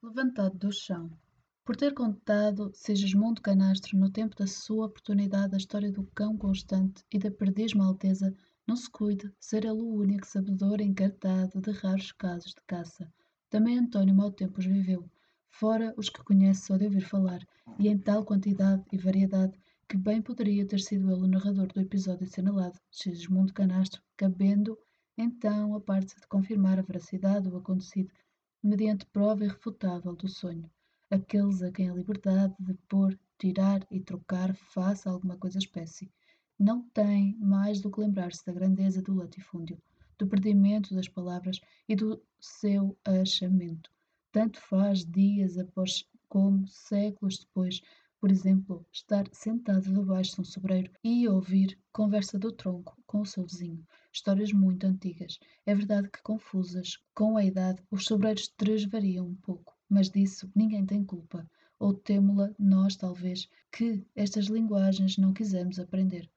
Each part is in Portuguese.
levantado do chão. Por ter contado Sigismundo Canastro no tempo da sua oportunidade a história do cão constante e da perdiz maltesa, não se cuide ser ele o único sabedor encartado de raros casos de caça. Também António mau tempo os viveu, fora os que conhece só de ouvir falar, e em tal quantidade e variedade que bem poderia ter sido ele o narrador do episódio assinalado, Sigismundo Canastro, cabendo então a parte de confirmar a veracidade do acontecido mediante prova irrefutável do sonho. Aqueles a quem a liberdade de pôr, tirar e trocar faça alguma coisa espécie, não têm mais do que lembrar-se da grandeza do latifúndio, do perdimento das palavras e do seu achamento. Tanto faz dias após como séculos depois, por exemplo, estar sentado debaixo de um sobreiro e ouvir conversa do tronco com o seu vizinho. Histórias muito antigas. É verdade que confusas. Com a idade, os sobreiros transvariam um pouco, mas disso ninguém tem culpa. Ou temo-la nós, talvez, que estas linguagens não quisemos aprender.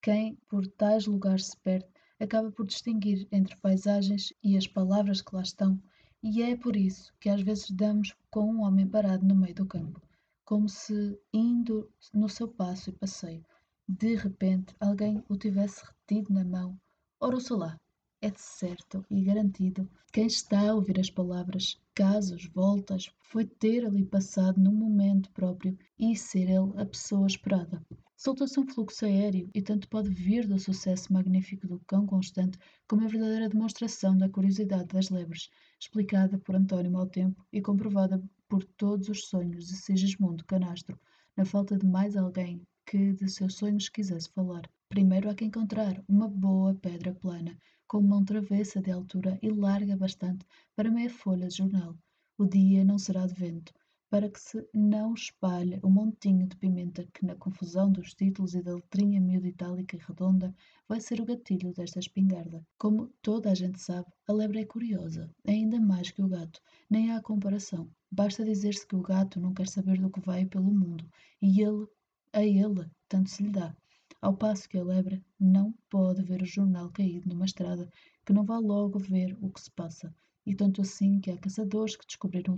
Quem por tais lugares se perde, acaba por distinguir entre paisagens e as palavras que lá estão, e é por isso que às vezes damos com um homem parado no meio do campo como se, indo no seu passo e passeio, de repente alguém o tivesse retido na mão. Ora, o lá, é de certo e garantido quem está a ouvir as palavras, casos, voltas, foi ter ali passado num momento próprio e ser ele a pessoa esperada. Soltou-se um fluxo aéreo e tanto pode vir do sucesso magnífico do cão constante como a verdadeira demonstração da curiosidade das lebres, explicada por António Maltempo e comprovada por todos os sonhos de Sigismundo Canastro, na falta de mais alguém que de seus sonhos quisesse falar. Primeiro há que encontrar uma boa pedra plana, com mão travessa de altura e larga bastante para meia folha de jornal. O dia não será de vento, para que se não espalhe o um montinho de pimenta que, na confusão dos títulos e da letrinha miúda itálica e redonda, vai ser o gatilho desta espingarda. Como toda a gente sabe, a lebre é curiosa, ainda mais que o gato, nem há comparação. Basta dizer-se que o gato não quer saber do que vai pelo mundo, e ele, a ele, tanto se lhe dá. Ao passo que a lebre não pode ver o jornal caído numa estrada, que não vá logo ver o que se passa, e tanto assim que há caçadores que descobriram o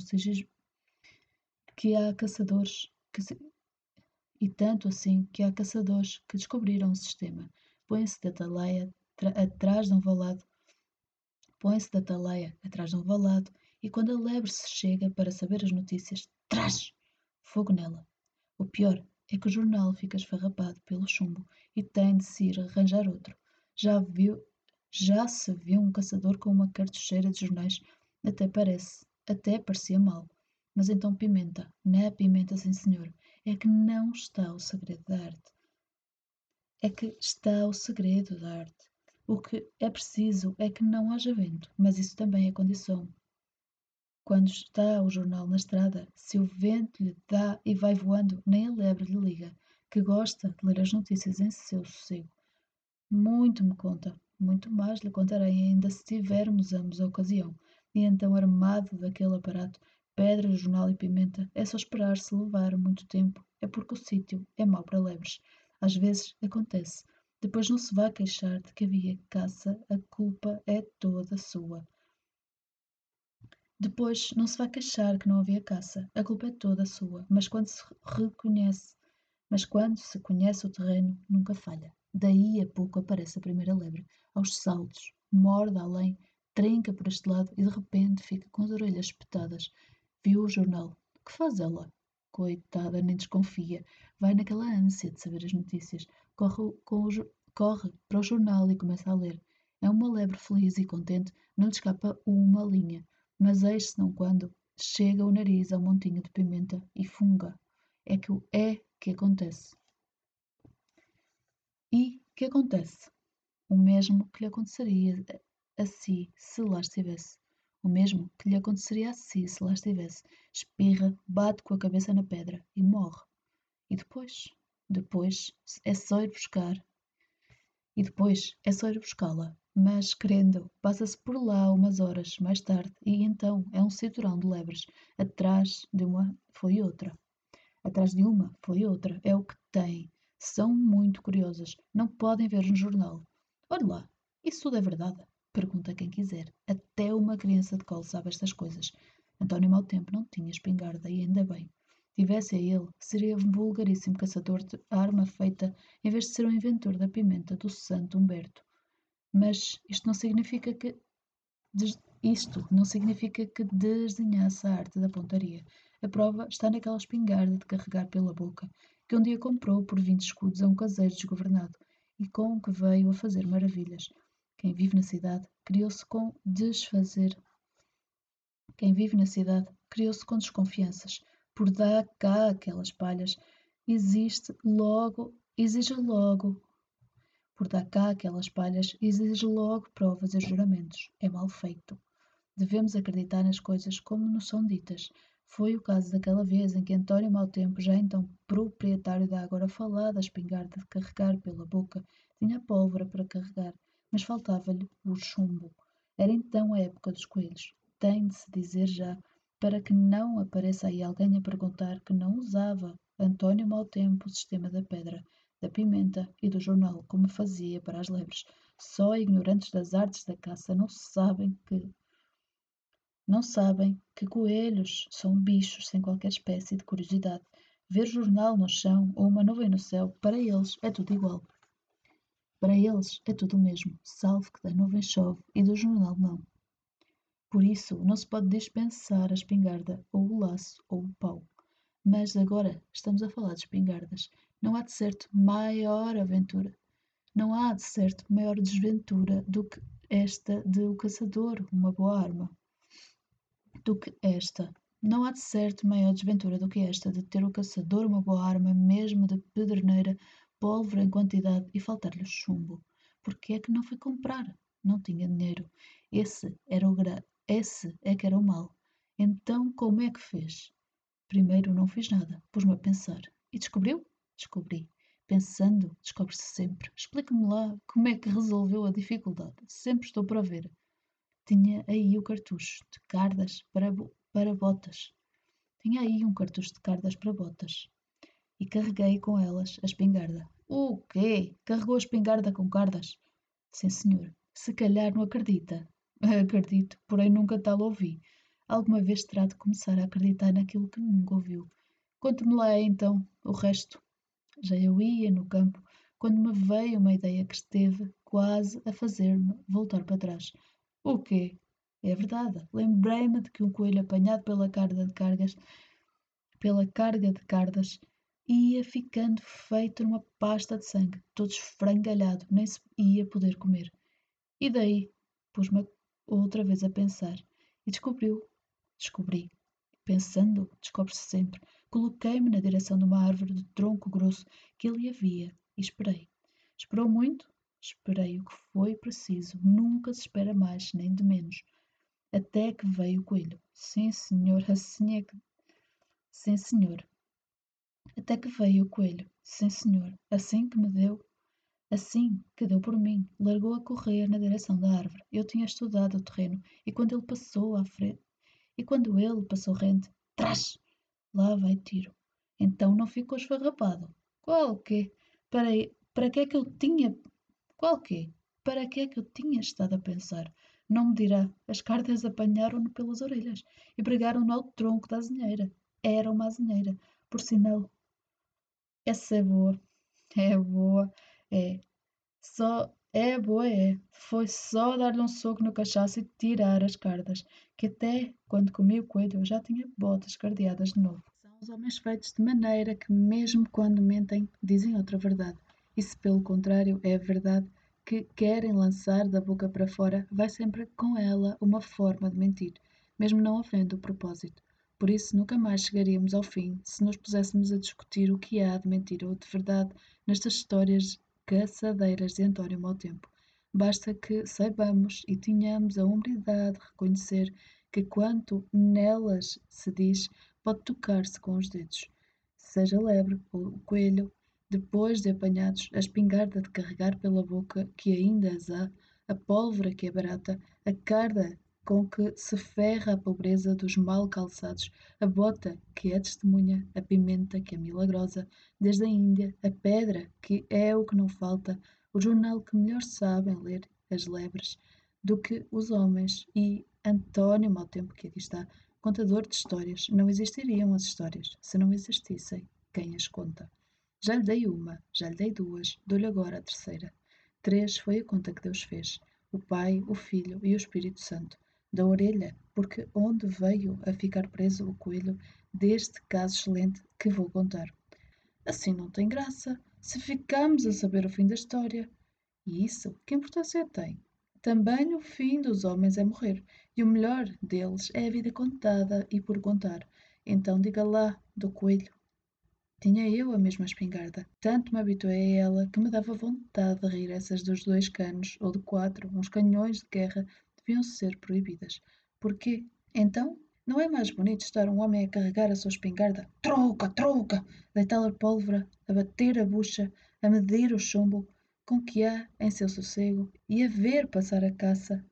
que há caçadores que se... e tanto assim que há caçadores que descobriram o sistema. Põe-se da taleia atrás de um valado, põe-se da taleia atrás de um valado e quando a lebre se chega para saber as notícias, traz fogo nela. O pior é que o jornal fica esfarrapado pelo chumbo e tem de se ir arranjar outro. Já viu, já se viu um caçador com uma cartucheira de jornais, até parece, até parecia mal. Mas então pimenta, na pimenta, sim senhor, é que não está o segredo da arte. É que está o segredo da arte. O que é preciso é que não haja vento, mas isso também é condição. Quando está o jornal na estrada, se o vento lhe dá e vai voando, nem a lebre lhe liga, que gosta de ler as notícias em seu sossego. Muito me conta, muito mais lhe contarei ainda se tivermos ambos a ocasião. E então, armado daquele aparato, pedra, jornal e pimenta, é só esperar se levar muito tempo, é porque o sítio é mau para lebres. Às vezes acontece. Depois não se vá queixar de que havia caça, a culpa é toda sua. Depois não se vá queixar que não havia caça, a culpa é toda sua, mas quando se reconhece, mas quando se conhece o terreno, nunca falha. Daí a pouco aparece a primeira lebre, aos saltos, morde além, trinca por este lado e de repente fica com as orelhas espetadas, Viu o jornal. Que faz ela? Coitada, nem desconfia. Vai naquela ânsia de saber as notícias. Corre, o, corre para o jornal e começa a ler. É uma lebre feliz e contente, não lhe escapa uma linha. Mas eis-se não quando chega o nariz ao montinho de pimenta e funga. É que é que acontece. E que acontece? O mesmo que lhe aconteceria a si se lá estivesse. O mesmo que lhe aconteceria a si se lá estivesse. Espirra, bate com a cabeça na pedra e morre. E depois? Depois é só ir buscar. E depois é só ir buscá-la. Mas, querendo, passa-se por lá umas horas mais tarde e então é um cinturão de lebres. Atrás de uma foi outra. Atrás de uma foi outra. É o que tem. São muito curiosas. Não podem ver no jornal. Olha lá, isso tudo é verdade. Pergunta quem quiser. Até uma criança de colo sabe estas coisas. António Mau Tempo não tinha espingarda, e ainda bem. Tivesse a ele, seria um vulgaríssimo caçador de arma feita, em vez de ser um inventor da pimenta do Santo Humberto. Mas isto não significa que isto não significa que desdenhasse a arte da pontaria. A prova está naquela espingarda de carregar pela boca, que um dia comprou por vinte escudos a um caseiro desgovernado, e com que veio a fazer maravilhas. Quem vive na cidade criou-se com desfazer. Quem vive na cidade criou-se com desconfianças. Por dar cá aquelas palhas, existe logo, exige logo por dar cá aquelas palhas, exige logo provas e juramentos. É mal feito. Devemos acreditar nas coisas como nos são ditas. Foi o caso daquela vez em que António Maltempo, já então proprietário da agora falada espingarda de carregar pela boca, tinha pólvora para carregar, mas faltava-lhe o chumbo. Era então a época dos coelhos. Tem de se dizer já, para que não apareça aí alguém a perguntar que não usava António Maltempo o sistema da pedra da pimenta e do jornal, como fazia para as lebres. Só ignorantes das artes da caça não sabem que não sabem que coelhos são bichos sem qualquer espécie de curiosidade. Ver jornal no chão ou uma nuvem no céu, para eles é tudo igual. Para eles é tudo o mesmo, salvo que da nuvem chove e do jornal não. Por isso, não se pode dispensar a espingarda, ou o laço, ou o pau. Mas agora estamos a falar de espingardas. Não há de certo maior aventura. Não há de certo maior desventura do que esta de o caçador, uma boa arma. Do que esta. Não há de certo maior desventura do que esta de ter o caçador uma boa arma, mesmo de pederneira, pólvora em quantidade e faltar-lhe chumbo. Porque é que não foi comprar? Não tinha dinheiro. Esse era o. Esse é que era o mal. Então como é que fez? Primeiro não fiz nada, pus-me a pensar. E descobriu? Descobri. Pensando, descobre-se sempre. Explique-me lá como é que resolveu a dificuldade. Sempre estou para ver. Tinha aí o cartucho de cardas para, para botas. Tinha aí um cartucho de cardas para botas. E carreguei com elas a espingarda. O quê? Carregou a espingarda com cardas? Sim, senhor. Se calhar não acredita. Acredito, porém nunca tal ouvi. Alguma vez terá de começar a acreditar naquilo que nunca ouviu. Conte-me lá então o resto. Já eu ia no campo quando me veio uma ideia que esteve quase a fazer-me voltar para trás. O quê? É verdade. Lembrei-me de que um coelho apanhado pela carga de cargas, pela carga de cardas, ia ficando feito numa pasta de sangue, todo esfrangalhado, nem se ia poder comer. E daí pus-me outra vez a pensar e descobriu Descobri. Pensando, descobre-se sempre. Coloquei-me na direção de uma árvore de tronco grosso que ali havia e esperei. Esperou muito? Esperei o que foi preciso. Nunca se espera mais, nem de menos. Até que veio o coelho. Sim, senhor, assim é que. Sim, senhor. Até que veio o coelho. Sim, senhor. Assim que me deu. Assim que deu por mim, largou a correr na direção da árvore. Eu tinha estudado o terreno e quando ele passou à frente, e quando ele passou rente, trás! Lá vai tiro. Então não ficou esfarrapado. Qual quê? Para, para que é que eu tinha. Qual quê? Para que é que eu tinha estado a pensar? Não me dirá. As cartas apanharam-no pelas orelhas e pregaram-no ao tronco da azinheira. Era uma azinheira. Por sinal. Essa é boa. É boa. É. Só é, boa é. Foi só dar-lhe um soco no cachaço e tirar as cardas, que até quando comi o coelho eu já tinha botas cardeadas de novo. São os homens feitos de maneira que, mesmo quando mentem, dizem outra verdade. E se pelo contrário é verdade que querem lançar da boca para fora, vai sempre com ela uma forma de mentir, mesmo não havendo o propósito. Por isso nunca mais chegaríamos ao fim se nos puséssemos a discutir o que há de mentira ou de verdade nestas histórias caçadeiras de António Mau Tempo. Basta que saibamos e tenhamos a humildade de reconhecer que quanto nelas se diz pode tocar-se com os dedos. Seja lebre ou coelho, depois de apanhados, a espingarda de carregar pela boca que ainda as há, a pólvora que é barata, a carda com que se ferra a pobreza dos mal calçados, a bota que é testemunha, a pimenta que é milagrosa, desde a Índia, a pedra que é o que não falta, o jornal que melhor sabem ler as lebres do que os homens, e António, mau tempo que aqui está, Contador de histórias. Não existiriam as histórias se não existissem quem as conta. Já lhe dei uma, já lhe dei duas, dou-lhe agora a terceira. Três foi a conta que Deus fez: o Pai, o Filho e o Espírito Santo. Da orelha, porque onde veio a ficar preso o coelho deste caso excelente que vou contar. Assim não tem graça, se ficamos a saber o fim da história. E isso, que importância tem? Também o fim dos homens é morrer, e o melhor deles é a vida contada e por contar. Então diga lá, do coelho. Tinha eu a mesma espingarda. Tanto me habituei a ela que me dava vontade de rir essas dos dois canos, ou de quatro, uns canhões de guerra, deviam ser proibidas. Porquê? Então, não é mais bonito estar um homem a carregar a sua espingarda? Troca, troca! Deitar a pólvora, a bater a bucha, a medir o chumbo, com que há em seu sossego e a ver passar a caça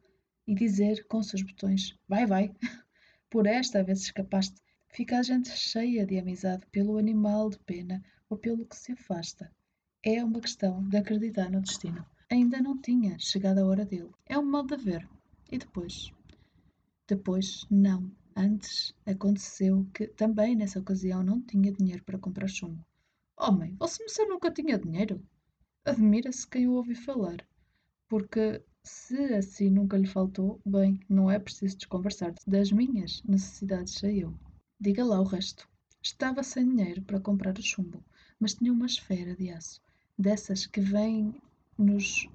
e dizer com seus botões: Vai, vai, por esta vez escapaste. Fica a gente cheia de amizade pelo animal de pena ou pelo que se afasta. É uma questão de acreditar no destino. Ainda não tinha chegado a hora dele. É um modo de ver. E depois? Depois, não. Antes aconteceu que também nessa ocasião não tinha dinheiro para comprar chumbo. Homem, você nunca tinha dinheiro? Admira-se quem o ouve falar, porque se assim nunca lhe faltou, bem, não é preciso desconversar das minhas necessidades, sei eu. Diga lá o resto. Estava sem dinheiro para comprar o chumbo, mas tinha uma esfera de aço, dessas que vêm nos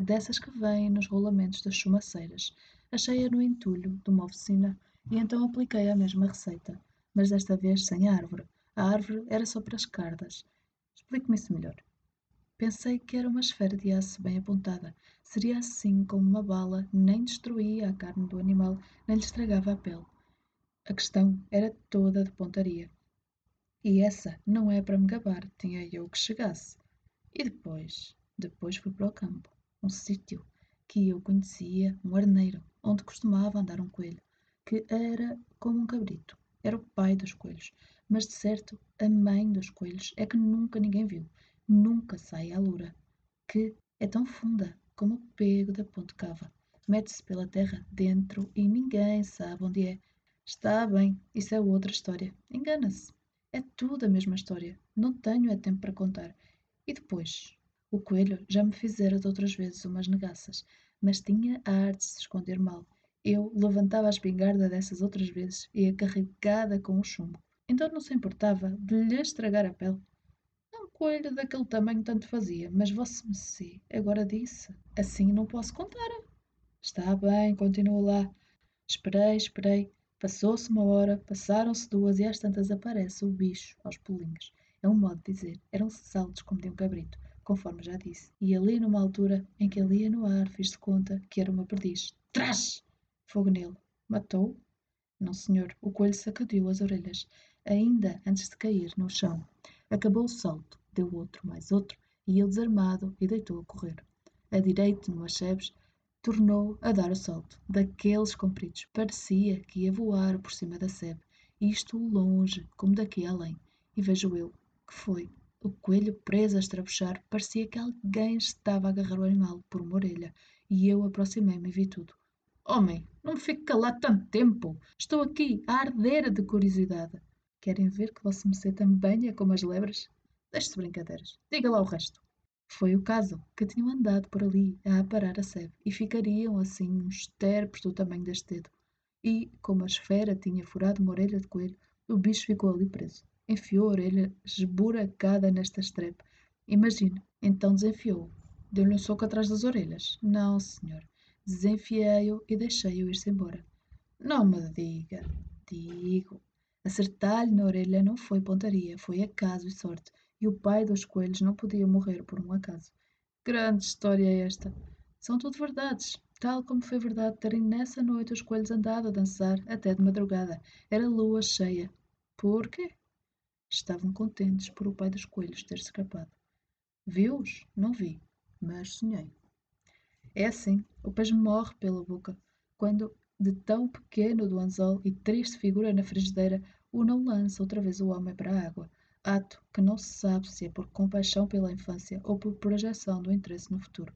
dessas que vêm nos rolamentos das chumaceiras. Achei-a no entulho de uma oficina e então apliquei a mesma receita, mas desta vez sem árvore. A árvore era só para as cardas. Explique-me isso melhor. Pensei que era uma esfera de aço bem apontada. Seria assim como uma bala, nem destruía a carne do animal, nem lhe estragava a pele. A questão era toda de pontaria. E essa não é para me gabar, tinha eu que chegasse. E depois? Depois fui para o campo, um sítio que eu conhecia, um arneiro, onde costumava andar um coelho, que era como um cabrito. Era o pai dos coelhos, mas de certo a mãe dos coelhos é que nunca ninguém viu nunca sai à lura, que é tão funda como o pego da ponte cava. Mete-se pela terra dentro e ninguém sabe onde é. Está bem, isso é outra história. Engana-se. É tudo a mesma história. Não tenho é tempo para contar. E depois? O coelho já me fizera de outras vezes umas negaças, mas tinha a arte de se esconder mal. Eu levantava a espingarda dessas outras vezes e a carregada com o chumbo. Então não se importava de lhe estragar a pele coelho daquele tamanho tanto fazia, mas vosso Messê agora disse, assim não posso contar. Está bem, continua lá. Esperei, esperei. Passou-se uma hora, passaram-se duas e às tantas aparece o bicho aos pulinhos. É um modo de dizer, eram saltos como de um cabrito, conforme já disse. E ali numa altura em que ele ia no ar, fiz de conta que era uma perdiz. Trás! Fogo nele. Matou? Não, senhor. O coelho sacudiu as orelhas, ainda antes de cair no chão. Acabou o salto deu outro mais outro, e ele desarmado e deitou a correr. A direito, no Achebes, tornou a dar o salto, daqueles compridos. Parecia que ia voar por cima da sebe, isto longe, como daqui além. E vejo eu, que foi. O coelho preso a estrabuchar, parecia que alguém estava a agarrar o animal por uma orelha, e eu aproximei-me e vi tudo. Homem, não me fique calado tanto tempo. Estou aqui a arder de curiosidade. Querem ver que vosso Mercê também é como as lebres? Deixe-se brincadeiras. Diga lá o resto. Foi o caso que tinham andado por ali a aparar a sebe e ficariam assim uns terpos do tamanho deste dedo. E, como a esfera tinha furado uma orelha de coelho, o bicho ficou ali preso. Enfiou a orelha esburacada nesta estrepe. Imagine, então desenfiou-o. Deu-lhe um soco atrás das orelhas. Não, senhor. Desenfiei-o e deixei-o ir-se embora. Não me diga. Digo. Acertar-lhe na orelha não foi pontaria, foi acaso e sorte e o pai dos coelhos não podia morrer por um acaso. Grande história é esta! São tudo verdades, tal como foi verdade terem nessa noite os coelhos andado a dançar até de madrugada. Era lua cheia. Por quê? Estavam contentes por o pai dos coelhos ter escapado. Vi-os? Não vi, mas sonhei. É assim, o peixe morre pela boca, quando de tão pequeno do anzol e triste figura na frigideira, o não lança outra vez o homem para a água ato que não se sabe se é por compaixão pela infância ou por projeção do interesse no futuro.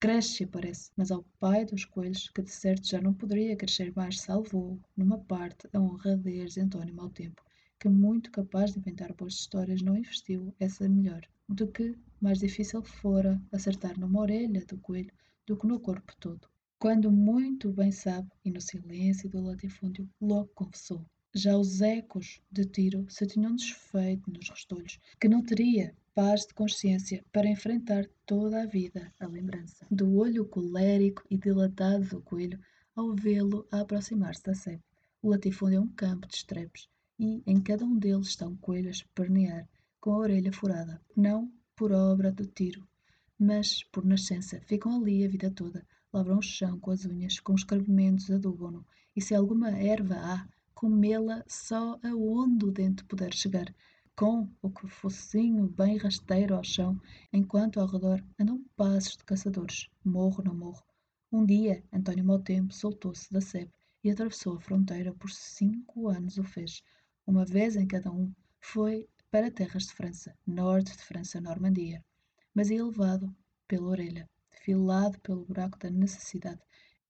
cresce e mas ao pai dos coelhos, que de certo já não poderia crescer mais, salvou, numa parte, a honradez de António Mau Tempo, que muito capaz de inventar boas histórias não investiu essa melhor, do que mais difícil fora acertar numa orelha do coelho do que no corpo todo. Quando muito bem sabe, e no silêncio do latifúndio, logo confessou. Já os ecos de tiro se tinham desfeito nos restolhos, que não teria paz de consciência para enfrentar toda a vida a lembrança do olho colérico e dilatado do coelho ao vê-lo a aproximar-se da sebe. O latifúndio é um campo de estrepes, e em cada um deles está coelho a espernear, com a orelha furada, não por obra do tiro, mas por nascença. Ficam ali a vida toda, lavram o chão com as unhas, com os carbomentos adubam-no, e se alguma erva há, comê-la só aonde o dente puder chegar, com o que focinho bem rasteiro ao chão, enquanto ao redor andam passos de caçadores, morro não morro. Um dia, António Mau Tempo soltou-se da sebe e atravessou a fronteira por cinco anos o fez, uma vez em cada um, foi para terras de França, norte de França, Normandia, mas ia levado pela orelha, filado pelo buraco da necessidade.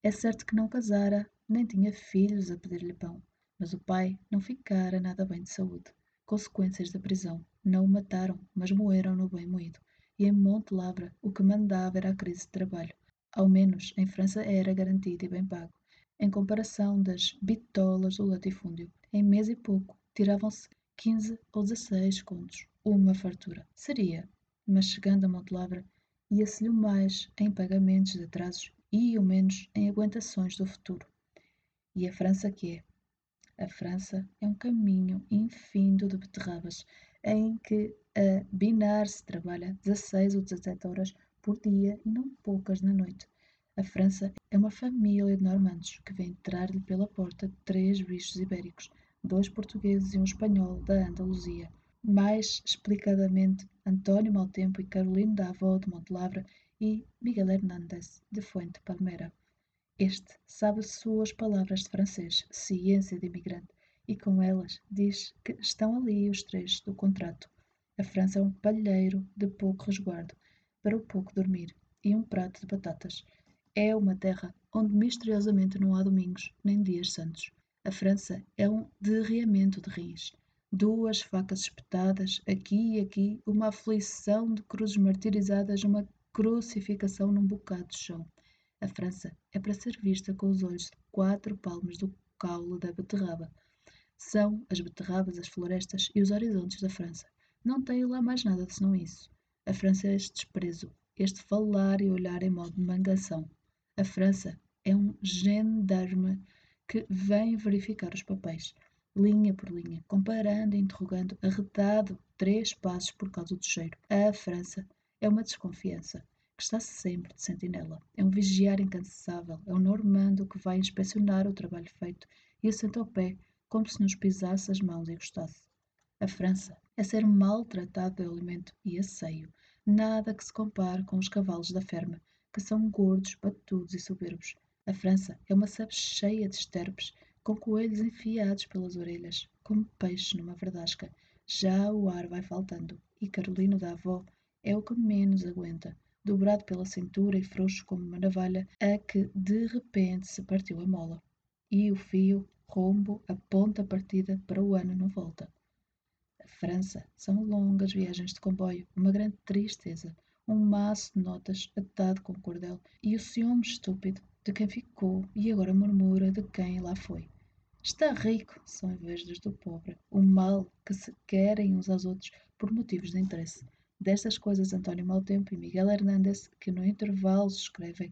É certo que não casara, nem tinha filhos a pedir-lhe pão, mas o pai não ficara nada bem de saúde. Consequências da prisão. Não o mataram, mas moeram-no bem moído. E em Monte Lavra o que mandava era a crise de trabalho. Ao menos em França era garantido e bem pago. Em comparação das bitolas do latifúndio, em mês e pouco tiravam-se quinze ou dezesseis contos, uma fartura. Seria, mas chegando a Montelavra, ia-se-lhe o mais em pagamentos de atrasos e o menos em aguentações do futuro. E a França que é? A França é um caminho infindo de beterrabas, em que a binar se trabalha 16 ou 17 horas por dia e não poucas na noite. A França é uma família de normandos que vem entrar-lhe pela porta três bichos ibéricos, dois portugueses e um espanhol da Andaluzia. Mais explicadamente, António Maltempo e Carolino da Avó de Montelavra e Miguel Hernández de Fuente Palmera. Este sabe suas palavras de francês, ciência de imigrante, e com elas diz que estão ali os três do contrato. A França é um palheiro de pouco resguardo, para o pouco dormir, e um prato de batatas. É uma terra onde misteriosamente não há domingos nem dias santos. A França é um derreamento de rins. Duas facas espetadas, aqui e aqui, uma aflição de cruzes martirizadas, uma crucificação num bocado de chão. A França é para ser vista com os olhos de quatro palmos do caule da beterraba. São as beterrabas, as florestas e os horizontes da França. Não tenho lá mais nada senão isso. A França é este desprezo, este falar e olhar em modo de mangação. A França é um gendarme que vem verificar os papéis, linha por linha, comparando e interrogando, arretado três passos por causa do cheiro. A França é uma desconfiança que está sempre de sentinela. É um vigiar incansável, é um normando que vai inspecionar o trabalho feito e assenta ao pé como se nos pisasse as mãos e gostasse. A França é ser maltratado pelo alimento e asseio, nada que se compare com os cavalos da ferma, que são gordos, batudos e soberbos. A França é uma sebe cheia de esterpes, com coelhos enfiados pelas orelhas, como peixes numa verdasca. Já o ar vai faltando, e Carolino da avó é o que menos aguenta, dobrado pela cintura e frouxo como uma navalha, a que de repente se partiu a mola. E o fio, rombo, a ponta partida para o ano não volta. A França são longas viagens de comboio, uma grande tristeza, um maço de notas atado com cordel e o ciúme estúpido de quem ficou e agora murmura de quem lá foi. Está rico, são invejas do pobre, o mal que se querem uns aos outros por motivos de interesse. Destas coisas, António Maltempo e Miguel Hernández, que no intervalo escrevem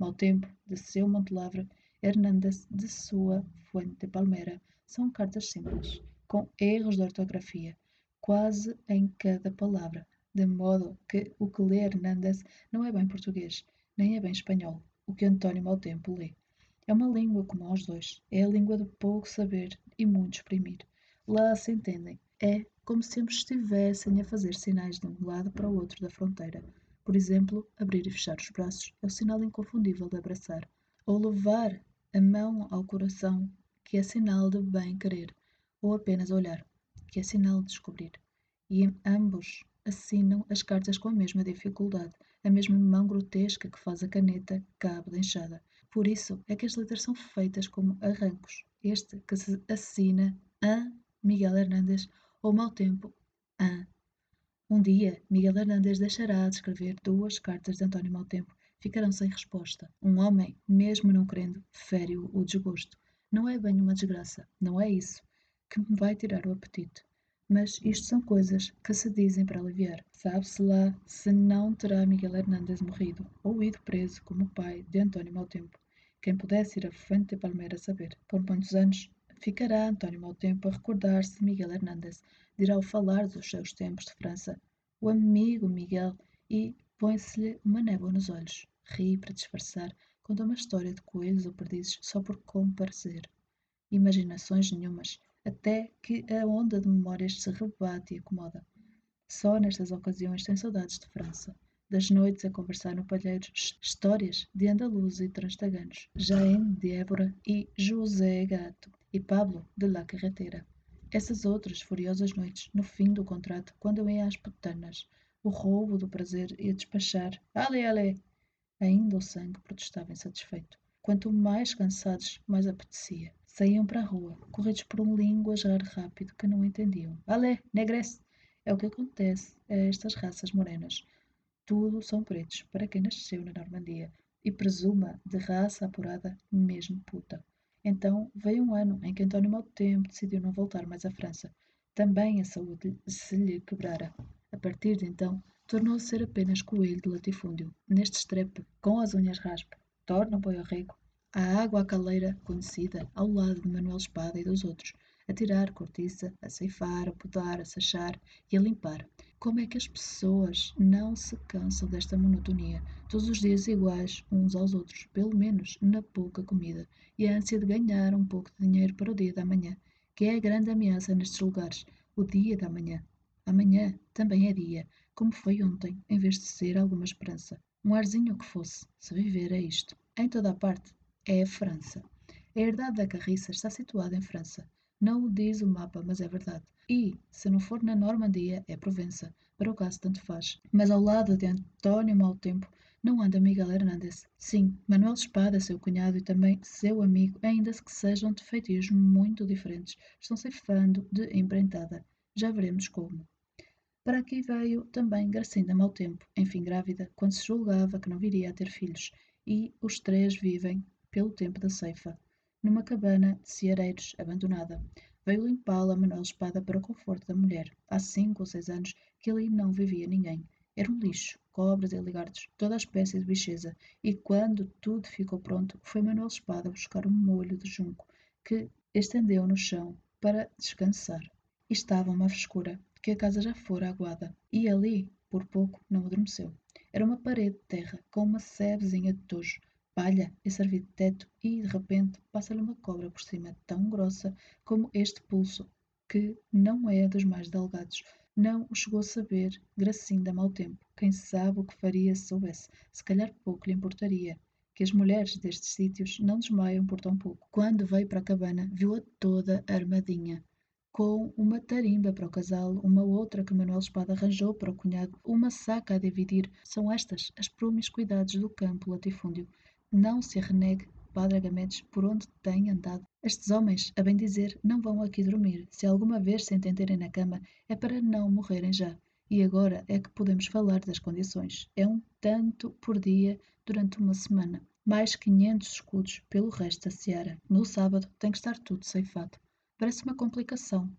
Maltempo, de seu Montelavra, Hernández, de sua Fuente Palmeira, são cartas simples, com erros de ortografia, quase em cada palavra, de modo que o que lê Hernández não é bem português, nem é bem espanhol, o que António Maltempo lê. É uma língua como aos dois. É a língua de pouco saber e muito exprimir. Lá se entendem. É como se ambos estivessem a fazer sinais de um lado para o outro da fronteira. Por exemplo, abrir e fechar os braços é o sinal inconfundível de abraçar. Ou levar a mão ao coração, que é sinal de bem querer. Ou apenas olhar, que é sinal de descobrir. E ambos assinam as cartas com a mesma dificuldade, a mesma mão grotesca que faz a caneta cabo da enxada. Por isso é que as letras são feitas como arrancos. Este que se assina a Miguel Hernández ou mau tempo a. Um dia, Miguel Hernández deixará de escrever duas cartas de António Mau Tempo. Ficarão sem resposta. Um homem, mesmo não querendo, fere-o o desgosto. Não é bem uma desgraça, não é isso que me vai tirar o apetite. Mas isto são coisas que se dizem para aliviar. Sabe-se lá se não terá Miguel Hernández morrido ou ido preso como o pai de António Tempo. Quem pudesse ir a Fuente de Palmeira saber. Por muitos anos ficará António Tempo a recordar-se de Miguel Hernández, dirá-o falar dos seus tempos de França. O amigo Miguel e põe-se-lhe uma névoa nos olhos. Ri para disfarçar, conta uma história de coelhos ou perdizes só por comparecer. Imaginações nenhumas até que a onda de memórias se rebate e acomoda. Só nestas ocasiões tem saudades de França, das noites a conversar no palheiro, histórias de andaluzes e transtaganos, Jaén de Évora e José Gato, e Pablo de La Carretera. Essas outras furiosas noites, no fim do contrato, quando eu ia às putanas, o roubo do prazer ia despachar, ale, ale! Ainda o sangue protestava insatisfeito. Quanto mais cansados, mais apetecia. Saíam para a rua, corridos por um linguajar rápido que não entendiam. Alé, negres! É o que acontece a estas raças morenas. Tudo são pretos, para quem nasceu na Normandia, e presuma de raça apurada, mesmo puta. Então veio um ano em que António Mau Tempo decidiu não voltar mais à França. Também a saúde se lhe quebrara. A partir de então, tornou a ser apenas coelho de latifúndio. Neste estrepe, com as unhas raspa, torna o boi rico a água à caleira conhecida, ao lado de Manuel Espada e dos outros, a tirar cortiça, a ceifar, a podar, a sachar e a limpar. Como é que as pessoas não se cansam desta monotonia, todos os dias iguais uns aos outros, pelo menos na pouca comida, e a ânsia de ganhar um pouco de dinheiro para o dia da manhã, que é a grande ameaça nestes lugares, o dia da manhã. Amanhã também é dia, como foi ontem, em vez de ser alguma esperança. Um arzinho que fosse, se viver é isto. Em toda a parte, é França. A herdade da carriça está situada em França. Não o diz o mapa, mas é verdade. E, se não for na Normandia, é Provença. Para o caso, tanto faz. Mas ao lado de António Mau Tempo não anda Miguel Hernández. Sim, Manuel Espada, seu cunhado e também seu amigo, ainda que sejam de feitios muito diferentes, estão ceifando de emprentada. Já veremos como. Para aqui veio também Gracinda Mau Tempo, enfim grávida, quando se julgava que não viria a ter filhos, e os três vivem pelo tempo da ceifa, numa cabana de ceareiros abandonada. Veio limpá-la Manuel Espada para o conforto da mulher. Há cinco ou seis anos que ali não vivia ninguém. Era um lixo, cobras e ligardos, toda a espécie de bicheza. E quando tudo ficou pronto, foi Manuel Espada buscar um molho de junco que estendeu no chão para descansar. Estava uma frescura, que a casa já fora aguada. E ali, por pouco, não adormeceu. Era uma parede de terra, com uma sebezinha de tojo, palha e servir de teto e, de repente, passa-lhe uma cobra por cima tão grossa como este pulso, que não é dos mais delgados. Não o chegou a saber Gracinda mau tempo. Quem sabe o que faria se soubesse. Se calhar pouco lhe importaria. Que as mulheres destes sítios não desmaiam por tão pouco. Quando veio para a cabana, viu-a toda armadinha com uma tarimba para o casal, uma outra que Manuel Espada arranjou para o cunhado, uma saca a dividir. São estas as promiscuidades do campo latifúndio. Não se renegue, Padre Agamedes, por onde tem andado. Estes homens, a bem dizer, não vão aqui dormir. Se alguma vez se entenderem na cama, é para não morrerem já. E agora é que podemos falar das condições. É um tanto por dia durante uma semana. Mais 500 escudos pelo resto da seara. No sábado tem que estar tudo ceifado. Parece uma complicação,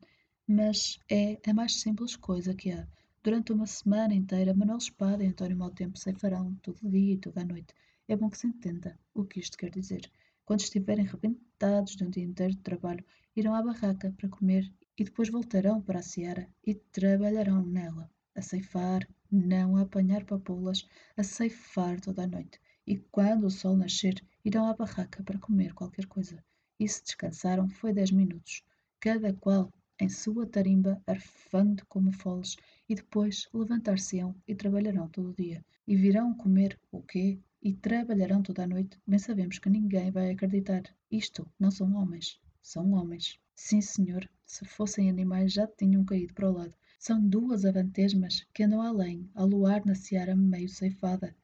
mas é a mais simples coisa que há. Durante uma semana inteira, Manuel Espada e António Maltempo ceifarão todo dia e toda a noite. É bom que se entenda o que isto quer dizer. Quando estiverem rebentados de um dia inteiro de trabalho, irão à barraca para comer e depois voltarão para a seara e trabalharão nela, a ceifar, não a apanhar papoulas, a ceifar toda a noite. E quando o sol nascer, irão à barraca para comer qualquer coisa. E se descansaram, foi dez minutos, cada qual em sua tarimba, arfando como foles, e depois levantar-se-ão e trabalharão todo o dia. E virão comer o quê? E trabalharão toda a noite, bem sabemos que ninguém vai acreditar. Isto não são homens, são homens. Sim, senhor, se fossem animais já tinham caído para o lado. São duas avantesmas que andam além, ao luar na seara meio ceifada.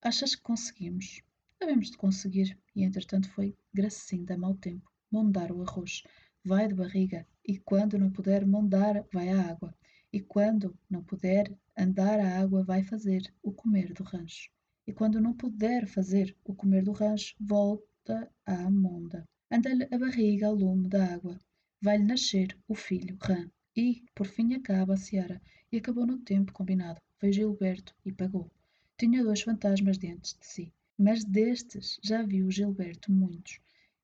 Achas que conseguimos? Havemos de conseguir, e entretanto foi Gracinda mau tempo, mondar o arroz. Vai de barriga, e quando não puder mondar, vai à água. E quando não puder andar à água, vai fazer o comer do rancho. E quando não puder fazer o comer do rancho, volta à monda. Anda-lhe a barriga ao lume da água. Vai-lhe nascer o filho, rã. E, por fim, acaba a seara. E acabou no tempo combinado. Veio Gilberto e pagou. Tinha dois fantasmas diante de si mas destes já viu Gilberto muitos,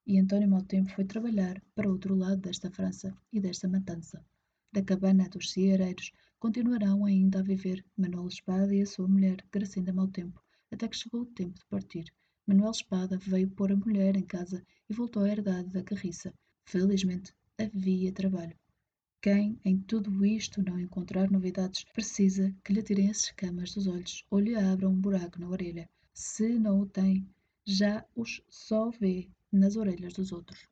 e António Mau Tempo foi trabalhar para outro lado desta França e desta matança. Da cabana dos ceareiros continuarão ainda a viver Manuel Espada e a sua mulher, Gracinda Mau Tempo, até que chegou o tempo de partir. Manuel Espada veio pôr a mulher em casa e voltou à herdade da carriça. Felizmente havia trabalho. Quem em tudo isto não encontrar novidades precisa que lhe tirem as escamas dos olhos ou lhe abram um buraco na orelha se não o tem, já os só vê nas orelhas dos outros.